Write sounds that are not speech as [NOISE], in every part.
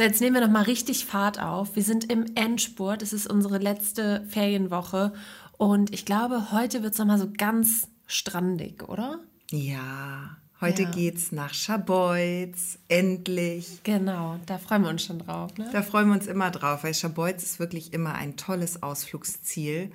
So, jetzt nehmen wir noch mal richtig Fahrt auf. Wir sind im Endspurt. Es ist unsere letzte Ferienwoche. Und ich glaube, heute wird es noch mal so ganz strandig, oder? Ja, heute Ja. geht's nach Scharbeutz. Endlich. Genau, da freuen wir uns schon drauf. Ne? Da freuen wir uns immer drauf, weil Scharbeutz ist wirklich immer ein tolles Ausflugsziel.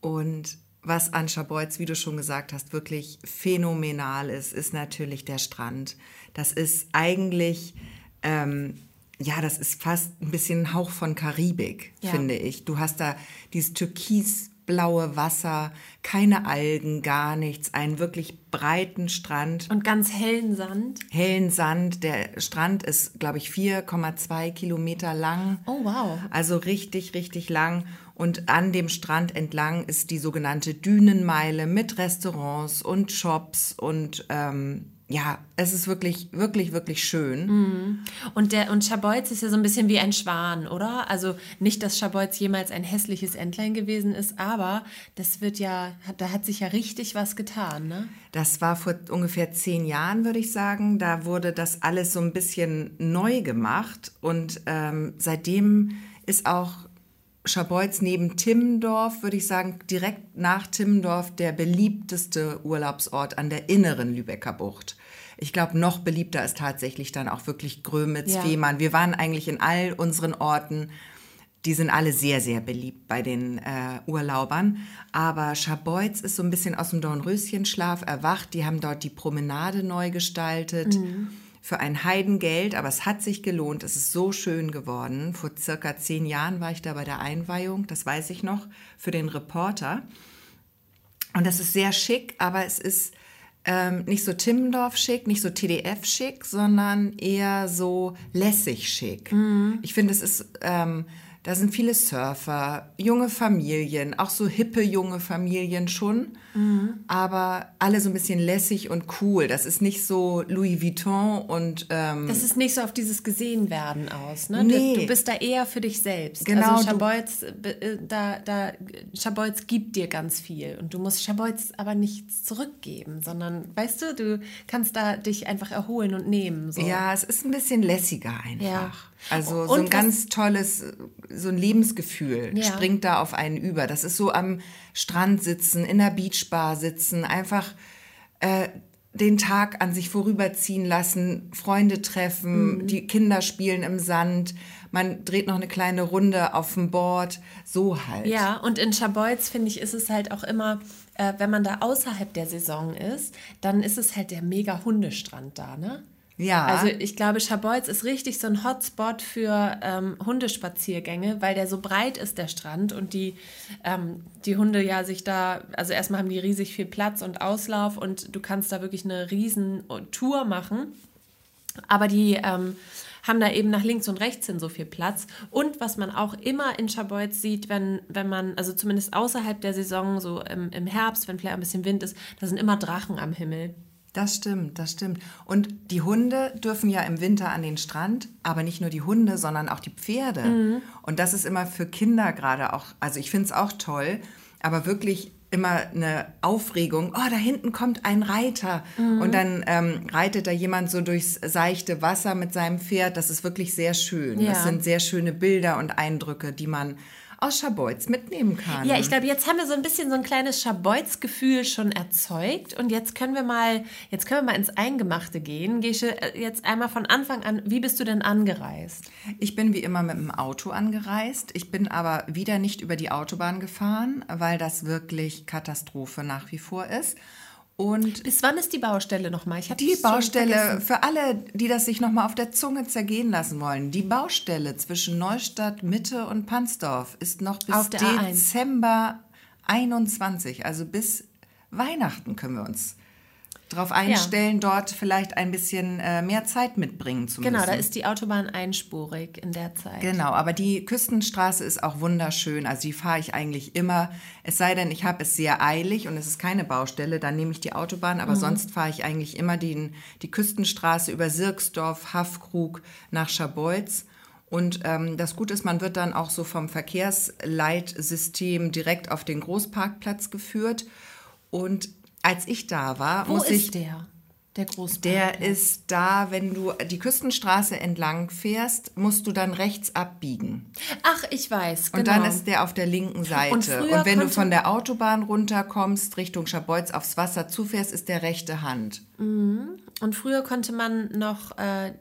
Und was an Scharbeutz, wie du schon gesagt hast, wirklich phänomenal ist, ist natürlich der Strand. Das ist eigentlich, ähm, ja, das ist fast ein bisschen ein Hauch von Karibik, Ja. finde ich. Du hast da dieses türkisblaue Wasser, keine Algen, gar nichts, einen wirklich breiten Strand Und ganz hellen Sand. hellen Sand. Der Strand ist, glaube ich, 4,2 Kilometer lang. Oh, wow. Also richtig, richtig lang. Und an dem Strand entlang ist die sogenannte Dünenmeile mit Restaurants und Shops. Und ähm, ja, es ist wirklich, wirklich, wirklich schön. Und, der, und Scharbeutz ist ja so ein bisschen wie ein Schwan, oder? Also nicht, dass Scharbeutz jemals ein hässliches Entlein gewesen ist, aber das wird ja, da hat sich ja richtig was getan, ne? Das war vor ungefähr zehn Jahren, würde ich sagen. Da wurde das alles so ein bisschen neu gemacht. Und ähm, seitdem ist auch Scharbeutz neben Timmendorf, würde ich sagen, direkt nach Timmendorf der beliebteste Urlaubsort an der inneren Lübecker Bucht. Ich glaube, noch beliebter ist tatsächlich dann auch wirklich Grömitz, Ja. Fehmarn. Wir waren eigentlich in all unseren Orten. Die sind alle sehr, sehr beliebt bei den äh, Urlaubern. Aber Scharbeutz ist so ein bisschen aus dem Dornröschenschlaf erwacht. Die haben dort die Promenade neu gestaltet. Für ein Heidengeld, aber es hat sich gelohnt. Es ist so schön geworden. Vor circa zehn Jahren war ich da bei der Einweihung, das weiß ich noch, für den Reporter. Und das ist sehr schick, aber es ist ähm, nicht so Timmendorf schick, nicht so TDF schick, sondern eher so lässig schick. Ich finde, es ist, ähm, da sind viele Surfer, junge Familien, auch so hippe junge Familien schon, aber alle so ein bisschen lässig und cool. Das ist nicht so Louis Vuitton und ähm, Das ist nicht so auf dieses Gesehenwerden aus, ne? Nee. Du, du bist da eher für dich selbst. Genau, Also Scharbeutz, äh, da, da, Scharbeutz gibt dir ganz viel und du musst Scharbeutz aber nichts zurückgeben, sondern, weißt du, du kannst da dich einfach erholen und nehmen. So. Ja, es ist ein bisschen lässiger einfach. Ja. Also so Und ein was- ganz tolles, so ein Lebensgefühl Ja. springt da auf einen über. Das ist so am Strand sitzen, in der Beachbar sitzen, einfach äh, den Tag an sich vorüberziehen lassen, Freunde treffen, Mhm. die Kinder spielen im Sand, man dreht noch eine kleine Runde auf dem Board, so halt. Ja, und in Scharbeutz, finde ich, ist es halt auch immer, äh, wenn man da außerhalb der Saison ist, dann ist es halt der mega Hundestrand da, ne? Ja. Also ich glaube, Scharbeutz ist richtig so ein Hotspot für ähm, Hundespaziergänge, weil der so breit ist, der Strand, und die, ähm, die Hunde ja sich da, also erstmal haben die riesig viel Platz und Auslauf und du kannst da wirklich eine riesen Tour machen. Aber die ähm, haben da eben nach links und rechts hin so viel Platz. Und was man auch immer in Scharbeutz sieht, wenn, wenn man, also zumindest außerhalb der Saison, so im, im Herbst, wenn vielleicht ein bisschen Wind ist, da sind immer Drachen am Himmel. Das stimmt, das stimmt. Und die Hunde dürfen ja im Winter an den Strand, aber nicht nur die Hunde, sondern auch die Pferde. Und das ist immer für Kinder gerade auch, also ich finde es auch toll, aber wirklich immer eine Aufregung. Oh, da hinten kommt ein Reiter. Und dann ähm, reitet da jemand so durchs seichte Wasser mit seinem Pferd. Das ist wirklich sehr schön. Ja. Das sind sehr schöne Bilder und Eindrücke, die man aus Scharbeutz mitnehmen kann. Ja, ich glaube, jetzt haben wir so ein bisschen so ein kleines Scharbeutz-Gefühl schon erzeugt und jetzt können wir mal, jetzt können wir mal ins Eingemachte gehen. Gesche, äh, jetzt einmal von Anfang an, wie bist du denn angereist? Ich bin wie immer mit dem Auto angereist. Ich bin aber wieder nicht über die Autobahn gefahren, weil das wirklich Katastrophe nach wie vor ist. Und Bis wann ist die Baustelle nochmal? Ich die Baustelle, für alle, die das sich nochmal auf der Zunge zergehen lassen wollen, die Baustelle zwischen Neustadt, Mitte und Pansdorf ist noch bis Auf der A1. Dezember 21, also bis Weihnachten können wir uns darauf einstellen, dort vielleicht ein bisschen äh, mehr Zeit mitbringen zu müssen. Genau, da ist die Autobahn einspurig in der Zeit. Genau, aber die Küstenstraße ist auch wunderschön. Also die fahre ich eigentlich immer. Es sei denn, ich habe es sehr eilig und es ist keine Baustelle, dann nehme ich die Autobahn. Aber sonst fahre ich eigentlich immer den, die Küstenstraße über Sirksdorf, Haffkrug nach Scharbeutz. Und ähm, das Gute ist, man wird dann auch so vom Verkehrsleitsystem direkt auf den Großparkplatz geführt. Und als ich da war, Wo muss ist ich der? Der Großparkplatz. Der ist da, wenn du die Küstenstraße entlang fährst, musst du dann rechts abbiegen. Ach, ich weiß, genau. Und dann ist der auf der linken Seite. Und, und wenn du von der Autobahn runterkommst, Richtung Scharbeutz aufs Wasser zufährst, ist der rechte Hand. Und früher konnte man noch äh,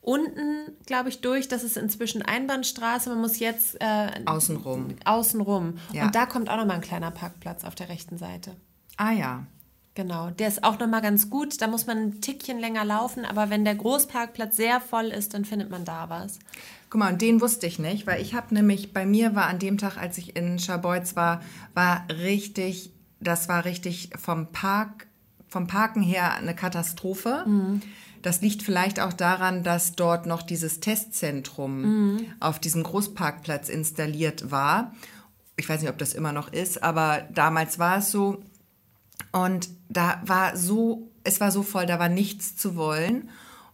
unten, glaube ich, durch. Das ist inzwischen Einbahnstraße. Man muss jetzt äh, Außenrum. außenrum. Ja. Und da kommt auch noch mal ein kleiner Parkplatz auf der rechten Seite. Ah ja. Genau, der ist auch noch mal ganz gut. Da muss man ein Tickchen länger laufen, aber wenn der Großparkplatz sehr voll ist, dann findet man da was. Guck mal, und den wusste ich nicht, weil ich habe nämlich, bei mir war an dem Tag, als ich in Scharbeutz war, war richtig, das war richtig vom Park, vom Parken her eine Katastrophe. Das liegt vielleicht auch daran, dass dort noch dieses Testzentrum auf diesem Großparkplatz installiert war. Ich weiß nicht, ob das immer noch ist, aber damals war es so. Und da war so, es war so voll, da war nichts zu wollen.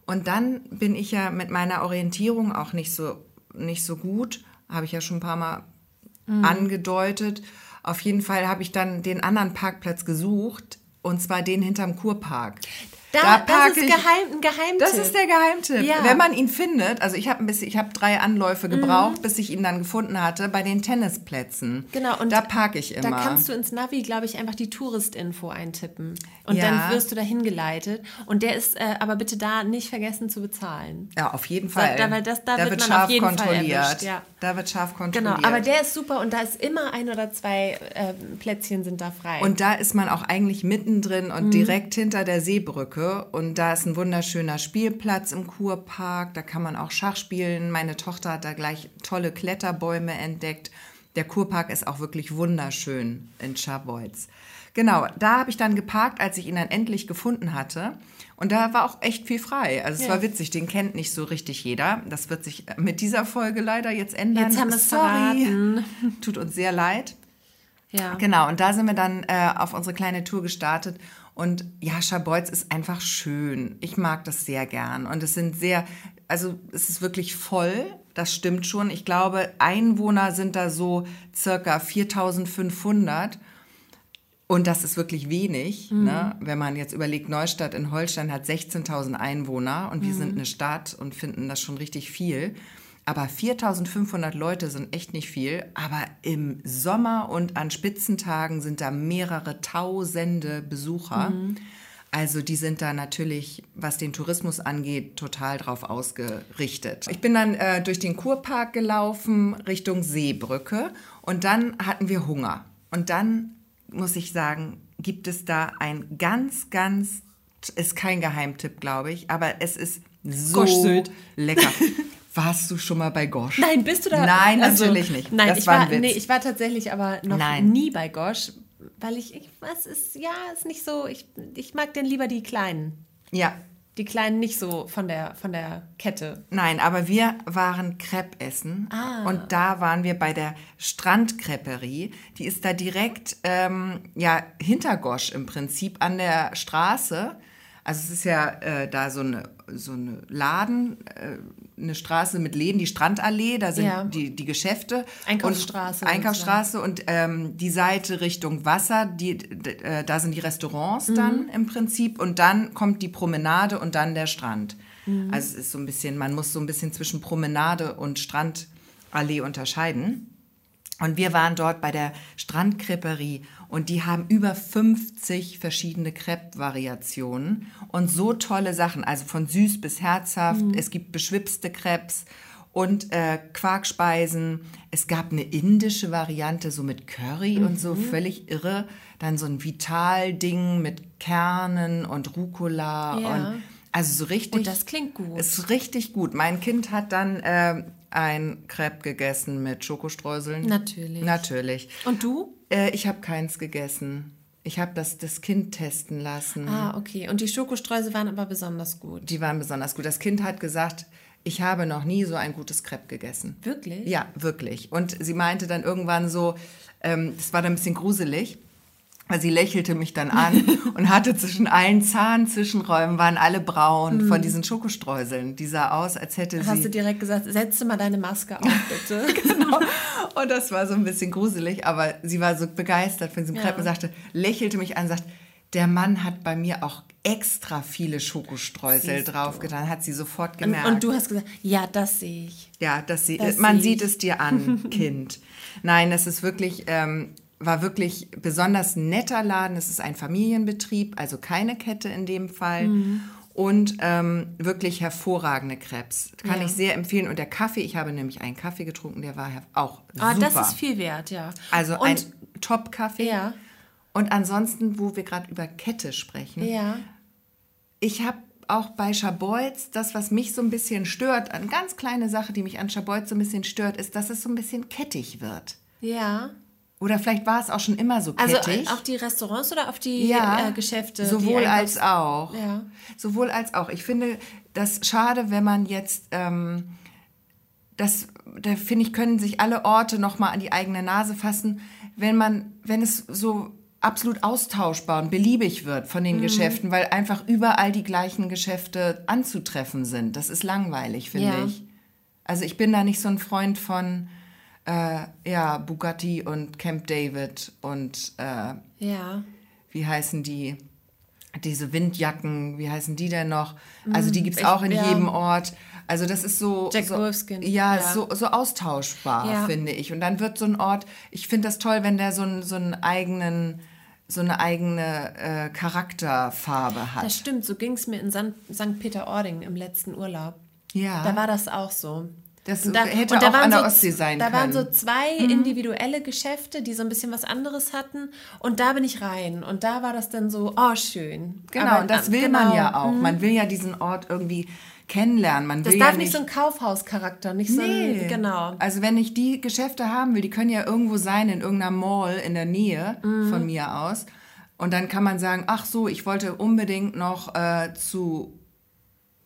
Und dann bin ich ja mit meiner Orientierung auch nicht so, nicht so gut, habe ich ja schon ein paar Mal angedeutet. Auf jeden Fall habe ich dann den anderen Parkplatz gesucht, und zwar den hinterm Kurpark. Da, park das ist ich- geheim, ein Geheimtipp. das ist der Geheimtipp. Ja. Wenn man ihn findet, also ich habe habe drei Anläufe gebraucht, bis ich ihn dann gefunden hatte, bei den Tennisplätzen. Genau, und da parke ich immer. Da kannst du ins Navi, glaube ich, einfach die Touristinfo eintippen. Und Ja. dann wirst du dahin geleitet. Und der ist äh, aber bitte da nicht vergessen zu bezahlen. ja, auf jeden Fall. da- das- da wird man auf jeden Fall erwischt, ja. Da wird scharf kontrolliert. Genau, aber der ist super und da ist immer ein oder zwei äh, Plätzchen sind da frei. Und da ist man auch eigentlich mittendrin und Mhm. direkt hinter der Seebrücke. Und da ist ein wunderschöner Spielplatz im Kurpark. Da kann man auch Schach spielen. Meine Tochter hat da gleich tolle Kletterbäume entdeckt. Der Kurpark ist auch wirklich wunderschön in Scharbeutz. Genau, da habe ich dann geparkt, als ich ihn dann endlich gefunden hatte. Und da war auch echt viel frei. Also es Ja. war witzig, den kennt nicht so richtig jeder. Das wird sich mit dieser Folge leider jetzt ändern. Jetzt haben wir es Sorry. verraten. Tut uns sehr leid. ja. Genau, und da sind wir dann äh, auf unsere kleine Tour gestartet. Und ja, Scharbeutz ist einfach schön. Ich mag das sehr gern. Und es sind sehr, also es ist wirklich voll, das stimmt schon. Ich glaube, Einwohner sind da so circa 4500. Und das ist wirklich wenig, ne? wenn man jetzt überlegt, Neustadt in Holstein hat 16.000 Einwohner und wir sind eine Stadt und finden das schon richtig viel. Aber 4.500 Leute sind echt nicht viel. Aber im Sommer und an Spitzentagen sind da mehrere tausende Besucher. Also die sind da natürlich, was den Tourismus angeht, total drauf ausgerichtet. Ich bin dann äh, durch den Kurpark gelaufen Richtung Seebrücke und dann hatten wir Hunger. Und dann muss ich sagen, gibt es da ein ganz, ganz, ist kein Geheimtipp, glaube ich, aber es ist so lecker. [LAUGHS] Warst du schon mal bei Gosch? Nein, bist du da? Nein, Also, natürlich nicht. Nein, das ich war war, nee, ich war tatsächlich aber noch Nein. nie bei Gosch, weil ich, ich was ist, ja, ist nicht so, ich, ich mag denn lieber die Kleinen. ja, Die Kleinen nicht so von der, von der Kette. Nein, aber wir waren Crepe essen Ah. und da waren wir bei der Strandcreperie. Die ist da direkt ähm, ja hinter Gosch im Prinzip an der Straße. Also es ist ja äh, da so eine so eine Laden, äh, eine Straße mit Läden, die Strandallee, da sind Ja. die, die Geschäfte. Einkaufsstraße Und Einkaufsstraße und ähm, die Seite Richtung Wasser, die, äh, da sind die Restaurants Mhm. dann im Prinzip und dann kommt die Promenade und dann der Strand. Mhm. Also es ist so ein bisschen, man muss so ein bisschen zwischen Promenade und Strandallee unterscheiden. Und wir waren dort bei der Strandcreperie und die haben über 50 verschiedene Crepe-Variationen und so tolle Sachen, also von süß bis herzhaft. Es gibt beschwipste Crepes und äh, Quarkspeisen. Es gab eine indische Variante, so mit Curry und so, völlig irre. Dann so ein Vital-Ding mit Kernen und Rucola Ja. und also so richtig. Und das klingt gut. Ist richtig gut. Mein Kind hat dann ähm, ein Crepe gegessen mit Schokostreuseln. Natürlich. Natürlich. Und du? Äh, ich habe keins gegessen. Ich habe das, das Kind testen lassen. Ah, okay. Und die Schokostreusel waren aber besonders gut. Die waren besonders gut. Das Kind hat gesagt, ich habe noch nie so ein gutes Crepe gegessen. Wirklich? Ja, wirklich. Und sie meinte dann irgendwann so, ähm, das war dann ein bisschen gruselig, sie lächelte mich dann an [LAUGHS] und hatte zwischen allen Zahnzwischenräumen waren alle braun von diesen Schokostreuseln. Die sah aus, als hätte Mhm. Hast sie du direkt gesagt, setze mal deine Maske auf, bitte. [LAUGHS] genau. [LAUGHS] Und das war so ein bisschen gruselig, aber sie war so begeistert von diesem Ja. Crepe und sagte, lächelte mich an, sagt, Der Mann hat bei mir auch extra viele Schokostreusel Siehst draufgetan, hat sie sofort Und, gemerkt. und du hast gesagt, ja, das sehe ich. Ja, das sie, Das man sieht es dir an, Kind. Nein, das ist wirklich, ähm, war wirklich besonders netter Laden. Es ist ein Familienbetrieb, also keine Kette in dem Fall. Mhm. Und ähm, wirklich hervorragende Krebs. Kann Ja. ich sehr empfehlen. Und der Kaffee, ich habe nämlich einen Kaffee getrunken, der war auch Aber super. Ah, das ist viel wert, ja. also und, ein Top-Kaffee. Ja. Und ansonsten, wo wir gerade über Kette sprechen, Ja. ich habe auch bei Schabolz, das, was mich so ein bisschen stört, eine ganz kleine Sache, die mich an Schabolz so ein bisschen stört, ist, dass es so ein bisschen kettig wird. Ja. Oder vielleicht war es auch schon immer so Also kettig. auf die Restaurants oder auf die ja, äh, Geschäfte? Sowohl die als auch. Ja. Sowohl als auch. Ich finde das schade, wenn man jetzt, ähm, das, da finde ich, können sich alle Orte nochmal an die eigene Nase fassen, wenn man, wenn es so absolut austauschbar und beliebig wird von Mhm. den Geschäften, weil einfach überall die gleichen Geschäfte anzutreffen sind. Das ist langweilig, finde Ja. ich. Also ich bin da nicht so ein Freund von äh, ja, Bugatti und Camp David und äh, Ja. wie heißen die? Diese Windjacken, wie heißen die denn noch? Also die gibt es auch in ja. jedem Ort. Also das ist so, Jack so Wolfskin, Ja, ja. So, so austauschbar, Ja. finde ich. Und dann wird so ein Ort, ich finde das toll, wenn der so, einen- so einen eigenen, so eine eigene äh, Charakterfarbe hat. Das stimmt, so ging es mir in San St. Peter-Ording im letzten Urlaub. ja. Da war das auch so. Das Und da- hätte und da auch waren an der so- Ostsee sein Da können. Mhm. waren so zwei individuelle Geschäfte, die so ein bisschen was anderes hatten. Und da bin ich rein. Und da war das dann so, oh, schön. Genau, Aber, und das will genau, man ja auch. Man will ja diesen Ort irgendwie kennenlernen. Man Das will darf ja nicht so ein Kaufhauscharakter, nicht so Nee. ein, genau. Also wenn ich die Geschäfte haben will, die können ja irgendwo sein, in irgendeiner Mall in der Nähe Mhm. von mir aus. Und dann kann man sagen, ach so, ich wollte unbedingt noch äh, zu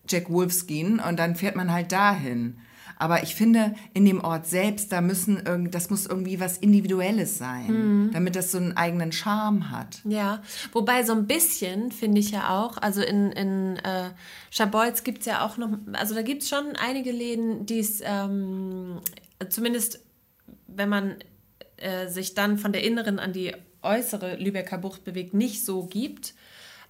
Jack Wolfskin und dann fährt man halt dahin. Aber ich finde, in dem Ort selbst, da müssen irgend, das muss irgendwie was Individuelles sein, Mhm. damit das so einen eigenen Charme hat. Ja, wobei so ein bisschen finde ich ja auch, also in, in äh, Schabolz gibt es ja auch noch, also da gibt es schon einige Läden, die es ähm, zumindest, wenn man äh, sich dann von der inneren an die äußere Lübecker Bucht bewegt, nicht so gibt.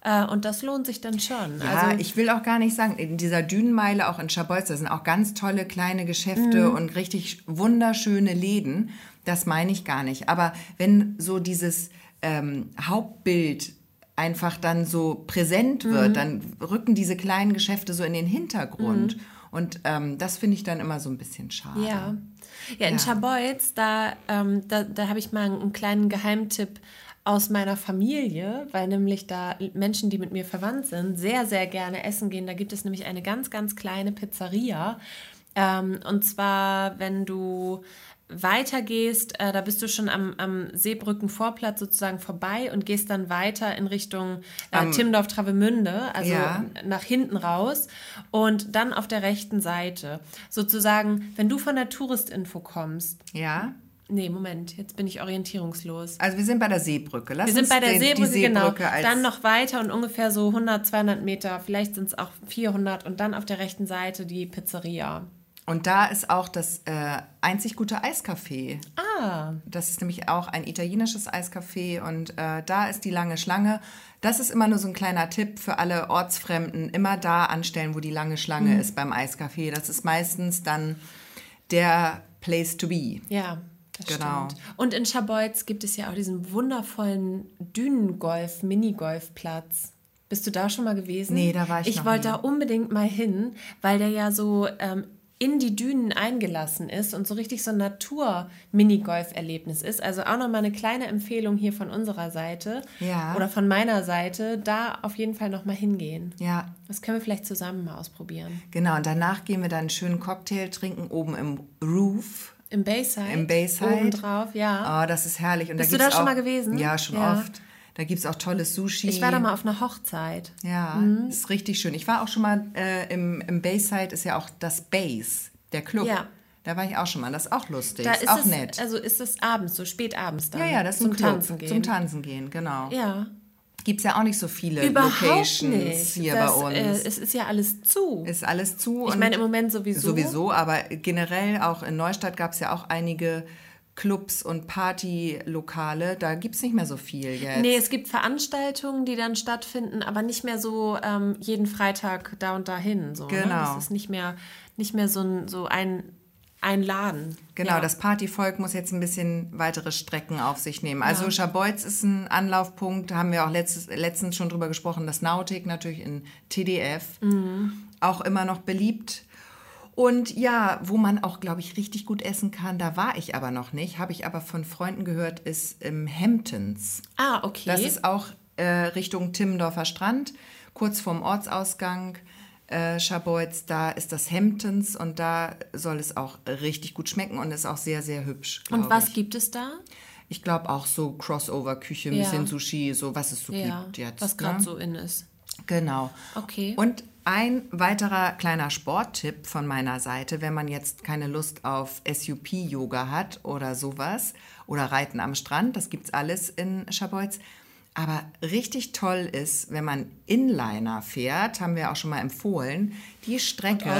Äh, und das lohnt sich dann schon. Ja, also, ich will auch gar nicht sagen, in dieser Dünenmeile, auch in Schabolz, da sind auch ganz tolle kleine Geschäfte und richtig wunderschöne Läden. Das meine ich gar nicht. Aber wenn so dieses ähm, Hauptbild einfach dann so präsent wird, dann rücken diese kleinen Geschäfte so in den Hintergrund. Und ähm, das finde ich dann immer so ein bisschen schade. Ja. Ja, in Ja. Schabolz, da, ähm, da, da habe ich mal einen kleinen Geheimtipp aus meiner Familie, weil nämlich da Menschen, die mit mir verwandt sind, sehr, sehr gerne essen gehen. Da gibt es nämlich eine ganz, ganz kleine Pizzeria. Ähm, und zwar, wenn du weitergehst, äh, da bist du schon am, am Seebrückenvorplatz sozusagen vorbei und gehst dann weiter in Richtung äh, Timmendorf-Travemünde, also Ja. nach hinten raus und dann auf der rechten Seite. Sozusagen, wenn du von der Touristinfo kommst, Ja? Nee, Moment, jetzt bin ich orientierungslos. Also wir sind bei der Seebrücke. Lass Wir sind bei der den, Seebrücke, Seebrücke genau. Dann noch weiter und ungefähr so 100, 200 Meter, vielleicht sind es auch 400 und dann auf der rechten Seite die Pizzeria. Und da ist auch das äh, einzig gute Eiscafé. Ah, Das ist nämlich auch ein italienisches Eiscafé und äh, da ist die lange Schlange. Das ist immer nur so ein kleiner Tipp für alle Ortsfremden. Immer da anstellen, wo die lange Schlange Mhm. ist beim Eiscafé. Das ist meistens dann der Place to be. ja. Das Genau. stimmt. Und in Schabolz gibt es ja auch diesen wundervollen Dünengolf, Minigolfplatz. Bist du da schon mal gewesen? Nee, da war ich Ich wollte da unbedingt mal hin, weil der ja so ähm, in die Dünen eingelassen ist und so richtig so ein Natur-Minigolf-Erlebnis ist. Also auch nochmal eine kleine Empfehlung hier von unserer Seite Ja. oder von meiner Seite, da auf jeden Fall nochmal hingehen. Ja, Das können wir vielleicht zusammen mal ausprobieren. genau. Und danach gehen wir dann einen schönen Cocktail trinken oben im Roof. Im Bayside? Im Bayside. Oben drauf, ja. Oh, das ist herrlich. Und Bist da du da schon auch, mal gewesen? Ja, schon Ja. oft. Da gibt es auch tolles Sushi. Ich war da mal auf einer Hochzeit. Ja, ist richtig schön. Ich war auch schon mal äh, im, im Bayside, ist ja auch das Base, der Club. Ja. Da war ich auch schon mal. Das ist auch lustig. Da ist, auch es, nett. Also ist es abends, so spät abends dann. ja, ja, das ist zum Club. Tanzen gehen. Zum Tanzen gehen, genau. Ja. Gibt es ja auch nicht so viele Überhaupt Locations nicht. hier das, bei uns. Äh, es ist ja alles zu. ist alles zu. ich und meine, im Moment sowieso. Sowieso, aber generell auch in Neustadt gab es ja auch einige Clubs und Partylokale, da gibt es nicht mehr so viel jetzt. Nee, es gibt Veranstaltungen, die dann stattfinden, aber nicht mehr so ähm, jeden Freitag da und dahin. So, Genau. Ne? Das ist nicht mehr, nicht mehr so ein, so ein, ein Laden. Genau, ja. das Partyvolk muss jetzt ein bisschen weitere Strecken auf sich nehmen. Also Schabolz ist ein Anlaufpunkt, haben wir auch letztes, letztens schon drüber gesprochen. Das Nautik natürlich in TDF, auch immer noch beliebt. Und ja, wo man auch, glaube ich, richtig gut essen kann, da war ich aber noch nicht, habe ich aber von Freunden gehört, ist im Hamptons. Ah, okay. Das ist auch äh, Richtung Timmendorfer Strand, kurz vorm Ortsausgang. Äh, Schabolz, da ist das Hamptons und da soll es auch richtig gut schmecken und ist auch sehr, sehr hübsch. und was ich. gibt es da? Ich glaube auch so Crossover-Küche, ein Ja. bisschen Sushi, so was es so Ja, gibt jetzt. was gerade ne? so in ist. Genau. Okay. Und ein weiterer kleiner Sporttipp von meiner Seite, wenn man jetzt keine Lust auf SUP-Yoga hat oder sowas oder Reiten am Strand, das gibt's alles in Schabolz. Aber richtig toll ist, wenn man Inliner fährt, haben wir auch schon mal empfohlen, die Strecke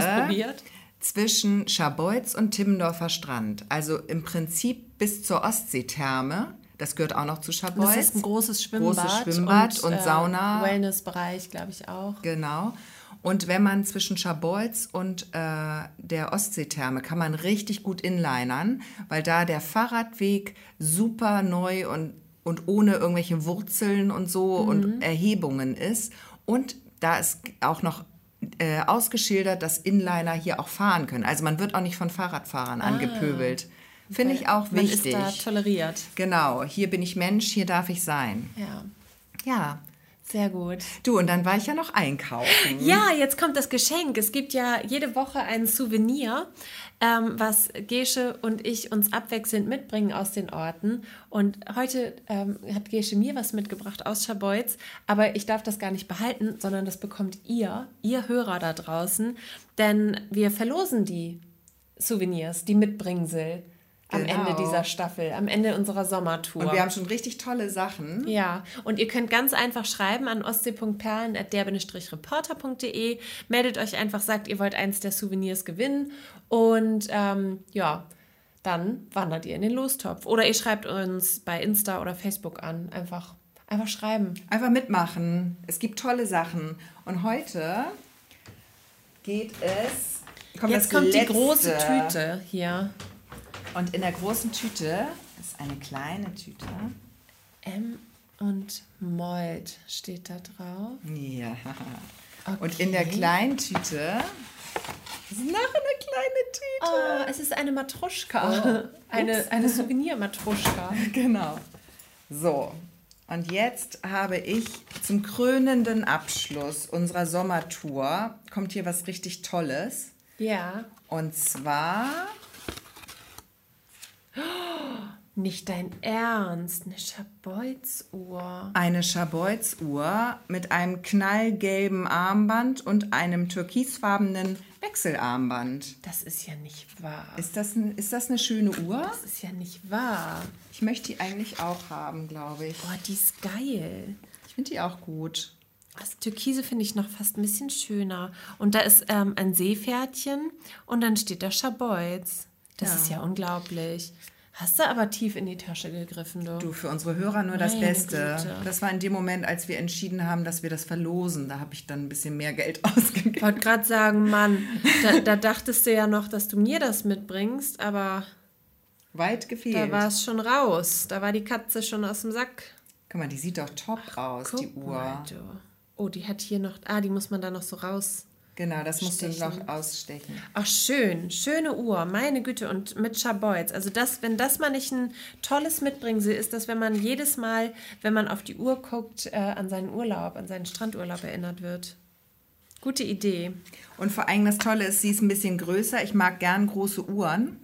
zwischen Schabolz und Timmendorfer Strand. Also im Prinzip bis zur Ostseetherme. Das gehört auch noch zu Schabolz. Das ist ein großes Schwimmbad. Großes Schwimmbad und, äh, Sauna. Wellnessbereich, glaube ich auch. Genau. Und wenn man zwischen Schabolz und äh, der Ostseetherme kann man richtig gut inlinern, weil da der Fahrradweg super neu und, und ohne irgendwelche Wurzeln und so und Erhebungen ist. Und da ist auch noch äh, ausgeschildert, dass Inliner hier auch fahren können. Also man wird auch nicht von Fahrradfahrern angepöbelt. Finde ich auch Man wichtig. ist da toleriert. Genau, hier bin ich Mensch, hier darf ich sein. Ja, Ja. Sehr gut. Du, und dann war ich ja noch einkaufen. Ja, jetzt kommt das Geschenk. Es gibt ja jede Woche ein Souvenir, ähm, was Gesche und ich uns abwechselnd mitbringen aus den Orten. Und heute ähm, hat Gesche mir was mitgebracht aus Schabolz, aber ich darf das gar nicht behalten, sondern das bekommt ihr, ihr Hörer da draußen, denn wir verlosen die Souvenirs, die Mitbringsel am Genau. Ende dieser Staffel, am Ende unserer Sommertour. Und wir haben schon richtig tolle Sachen. Ja, und ihr könnt ganz einfach schreiben an ostsee.perlen.der-reporter.de. Meldet euch einfach, sagt, ihr wollt eins der Souvenirs gewinnen. Und ähm, ja, dann wandert ihr in den Lostopf. Oder ihr schreibt uns bei Insta oder Facebook an. Einfach, einfach schreiben. Einfach mitmachen. Es gibt tolle Sachen. Und heute geht es. Kommt Jetzt kommt die letzte. große Tüte hier. Und in der großen Tüte ist eine kleine Tüte. M und Mold steht da drauf. Ja. Und in der Okay. kleinen Tüte ist noch eine kleine Tüte. Oh, es ist eine Matruschka. [LAUGHS] Eine, eine [LAUGHS] Souvenir-Matruschka. Genau. So. Und jetzt habe ich zum krönenden Abschluss unserer Sommertour kommt hier was richtig Tolles. Ja. Und zwar Nicht dein Ernst, eine Schabolz-Uhr. eine Schabolz-Uhr mit einem knallgelben Armband und einem türkisfarbenen Wechselarmband. Das ist ja nicht wahr. Ist das, ein, ist das eine schöne Uhr? Das ist ja nicht wahr. Ich möchte die eigentlich auch haben, glaube ich. Boah, die ist geil. Ich finde die auch gut. Das Türkise finde ich noch fast ein bisschen schöner. Und da ist ähm, ein Seepferdchen und dann steht da Schabolz. Das Ja. ist ja unglaublich. Hast du aber tief in die Tasche gegriffen, du. Du, für unsere Hörer nur das Meine Beste. Güte. Das war in dem Moment, als wir entschieden haben, dass wir das verlosen. Da habe ich dann ein bisschen mehr Geld [LAUGHS] ausgegeben. Ich wollte gerade sagen, Mann, da, da dachtest du ja noch, dass du mir das mitbringst, aber Weit gefehlt. da war es schon raus. Da war die Katze schon aus dem Sack. Guck mal, die sieht doch top aus, die Uhr. mal. Oh, die hat hier noch. Ah, die muss man da noch so raus. Genau, das musst du Stechen. noch ausstechen. Ach, schön. Schöne Uhr. Meine Güte. Und mit Schabolz. Also, das, wenn das mal nicht ein tolles Mitbringsel ist, dass wenn man jedes Mal, wenn man auf die Uhr guckt, äh, an seinen Urlaub, an seinen Strandurlaub erinnert wird. Gute Idee. Und vor allem das Tolle ist, sie ist ein bisschen größer. Ich mag gern große Uhren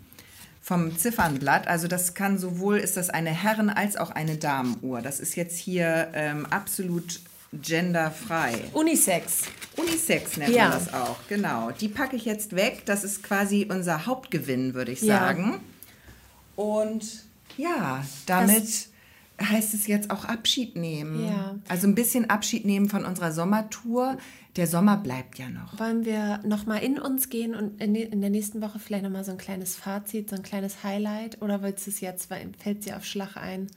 vom Ziffernblatt. Also das kann sowohl, ist das eine Herren- als auch eine Damenuhr. Das ist jetzt hier ähm, absolut genderfrei. Unisex. Unisex nennt Ja. man das auch, genau. Die packe ich jetzt weg. Das ist quasi unser Hauptgewinn, würde ich Ja. sagen. Und ja, damit heißt es jetzt auch Abschied nehmen. Ja. Also ein bisschen Abschied nehmen von unserer Sommertour. Der Sommer bleibt ja noch. Wollen wir nochmal in uns gehen und in, in der nächsten Woche vielleicht nochmal so ein kleines Fazit, so ein kleines Highlight? Oder willst du es jetzt, weil fällt dir auf Schlag ein?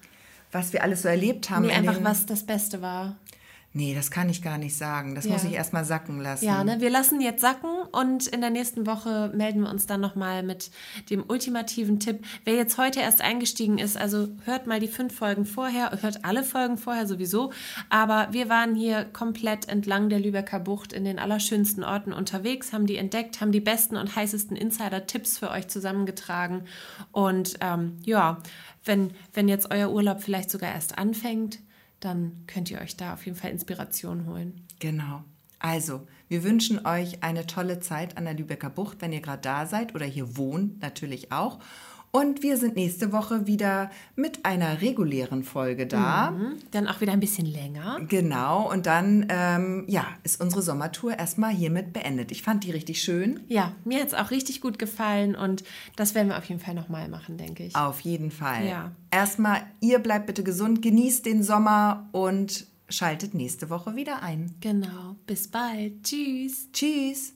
Was wir alles so erlebt haben. Nee, in einfach was das Beste war. Nee, das kann ich gar nicht sagen. Das Ja. muss ich erst mal sacken lassen. Ja, ne? wir lassen jetzt sacken und in der nächsten Woche melden wir uns dann nochmal mit dem ultimativen Tipp. Wer jetzt heute erst eingestiegen ist, also hört mal die fünf Folgen vorher, hört alle Folgen vorher sowieso, aber wir waren hier komplett entlang der Lübecker Bucht in den allerschönsten Orten unterwegs, haben die entdeckt, haben die besten und heißesten Insider-Tipps für euch zusammengetragen und ähm, ja, wenn, wenn jetzt euer Urlaub vielleicht sogar erst anfängt, dann könnt ihr euch da auf jeden Fall Inspiration holen. Genau. Also, wir wünschen euch eine tolle Zeit an der Lübecker Bucht, wenn ihr gerade da seid oder hier wohnt, natürlich auch. Und wir sind nächste Woche wieder mit einer regulären Folge da. Mhm. Dann auch wieder ein bisschen länger. Genau, und dann ähm, ja, ist unsere Sommertour erstmal hiermit beendet. Ich fand die richtig schön. Ja, mir hat es auch richtig gut gefallen und das werden wir auf jeden Fall nochmal machen, denke ich. Auf jeden Fall. Ja. Erstmal, ihr bleibt bitte gesund, genießt den Sommer und schaltet nächste Woche wieder ein. Genau. Bis bald. Tschüss. Tschüss.